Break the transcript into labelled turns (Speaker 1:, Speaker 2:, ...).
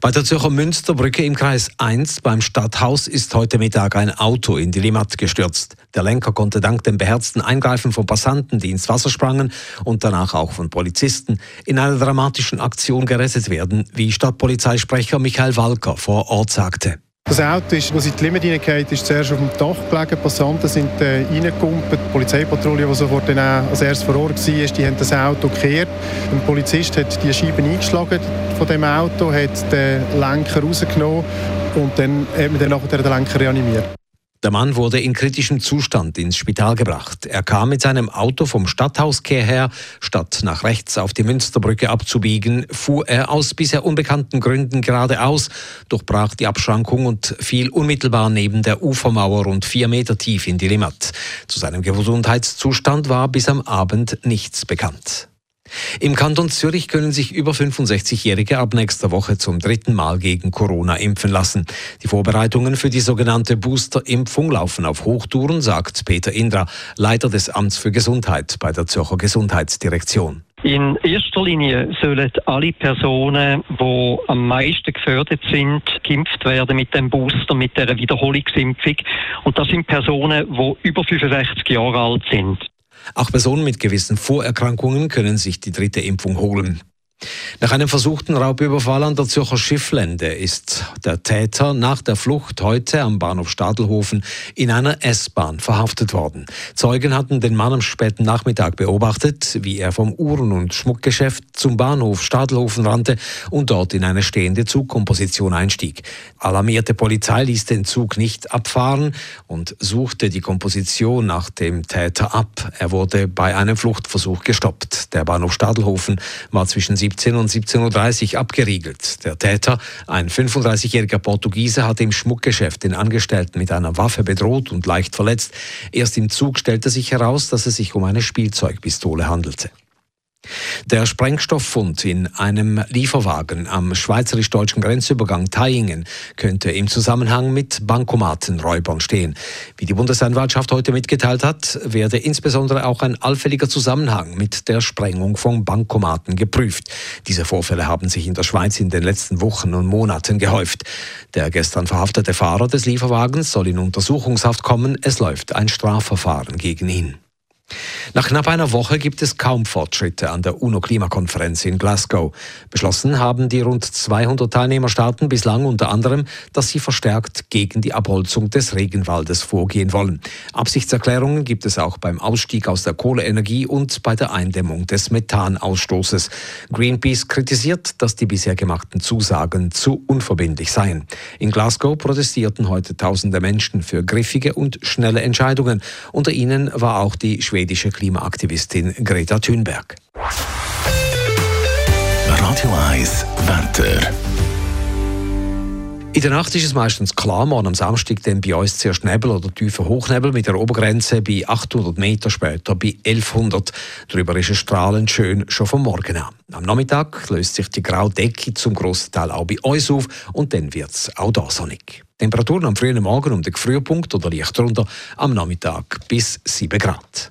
Speaker 1: Bei der Zürcher Münsterbrücke im Kreis 1 beim Stadthaus ist heute Mittag ein Auto in die Limmat gestürzt. Der Lenker konnte dank dem beherzten Eingreifen von Passanten, die ins Wasser sprangen und danach auch von Polizisten, in einer dramatischen Aktion gerettet werden, wie Stadtpolizeisprecher Michael Walker vor Ort sagte.
Speaker 2: Das Auto, ist, als in die Limit hineingeht, ist zuerst auf dem Dach gelegen. Die sind äh, reingekumpelt. Die Polizeipatrouille, die sofort dann als erstes vor Ort war, die haben das Auto gekehrt. Ein Polizist hat die Scheiben eingeschlagen von dem Auto, hat den Lenker rausgenommen und dann hat man dann nachher den Lenker reanimiert.
Speaker 1: Der Mann wurde in kritischem Zustand ins Spital gebracht. Er kam mit seinem Auto vom Stadthauskehr her. Statt nach rechts auf die Münsterbrücke abzubiegen, fuhr er aus bisher unbekannten Gründen geradeaus, durchbrach die Abschrankung und fiel unmittelbar neben der Ufermauer rund vier Meter tief in die Limmat. Zu seinem Gesundheitszustand war bis am Abend nichts bekannt. Im Kanton Zürich können sich über 65-Jährige ab nächster Woche zum dritten Mal gegen Corona impfen lassen. Die Vorbereitungen für die sogenannte Booster-Impfung laufen auf Hochtouren, sagt Peter Indra, Leiter des Amts für Gesundheit bei der Zürcher Gesundheitsdirektion.
Speaker 3: In erster Linie sollen alle Personen, die am meisten gefördert sind, geimpft werden mit dem Booster, mit der Wiederholungsimpfung. Und das sind Personen, die über 65 Jahre alt sind.
Speaker 1: Auch Personen mit gewissen Vorerkrankungen können sich die dritte Impfung holen. Nach einem versuchten Raubüberfall an der Zürcher Schifflände ist der Täter nach der Flucht heute am Bahnhof Stadelhofen in einer S-Bahn verhaftet worden. Zeugen hatten den Mann am späten Nachmittag beobachtet, wie er vom Uhren- und Schmuckgeschäft zum Bahnhof Stadelhofen rannte und dort in eine stehende Zugkomposition einstieg. Alarmierte Polizei ließ den Zug nicht abfahren und suchte die Komposition nach dem Täter ab. Er wurde bei einem Fluchtversuch gestoppt. Der Bahnhof Stadelhofen war zwischen 17 und 17.30 Uhr abgeriegelt. Der Täter, ein 35-jähriger Portugiese, hatte im Schmuckgeschäft den Angestellten mit einer Waffe bedroht und leicht verletzt. Erst im Zug stellte sich heraus, dass es sich um eine Spielzeugpistole handelte. Der Sprengstofffund in einem Lieferwagen am schweizerisch-deutschen Grenzübergang Thaingen könnte im Zusammenhang mit Bankomatenräubern stehen. Wie die Bundesanwaltschaft heute mitgeteilt hat, werde insbesondere auch ein allfälliger Zusammenhang mit der Sprengung von Bankomaten geprüft. Diese Vorfälle haben sich in der Schweiz in den letzten Wochen und Monaten gehäuft. Der gestern verhaftete Fahrer des Lieferwagens soll in Untersuchungshaft kommen. Es läuft ein Strafverfahren gegen ihn. Nach knapp einer Woche gibt es kaum Fortschritte an der UNO-Klimakonferenz in Glasgow. Beschlossen haben die rund 200 Teilnehmerstaaten bislang unter anderem, dass sie verstärkt gegen die Abholzung des Regenwaldes vorgehen wollen. Absichtserklärungen gibt es auch beim Ausstieg aus der Kohleenergie und bei der Eindämmung des Methanausstoßes. Greenpeace kritisiert, dass die bisher gemachten Zusagen zu unverbindlich seien. In Glasgow protestierten heute tausende Menschen für griffige und schnelle Entscheidungen. Unter ihnen war auch die Schwedische Klimaaktivistin Greta Thunberg.
Speaker 4: Radio 1 Wetter.
Speaker 1: In der Nacht ist es meistens klar, morgen am Samstag dann bei uns zuerst Nebel oder tiefer Hochnebel mit der Obergrenze bei 800 Meter, später bei 1100. Darüber ist es strahlend schön schon vom Morgen an. Am Nachmittag löst sich die graue Decke zum grossen Teil auch bei uns auf und dann wird es auch da sonnig. Temperaturen am frühen Morgen um den Frühpunkt oder leicht runter, am Nachmittag bis 7 Grad.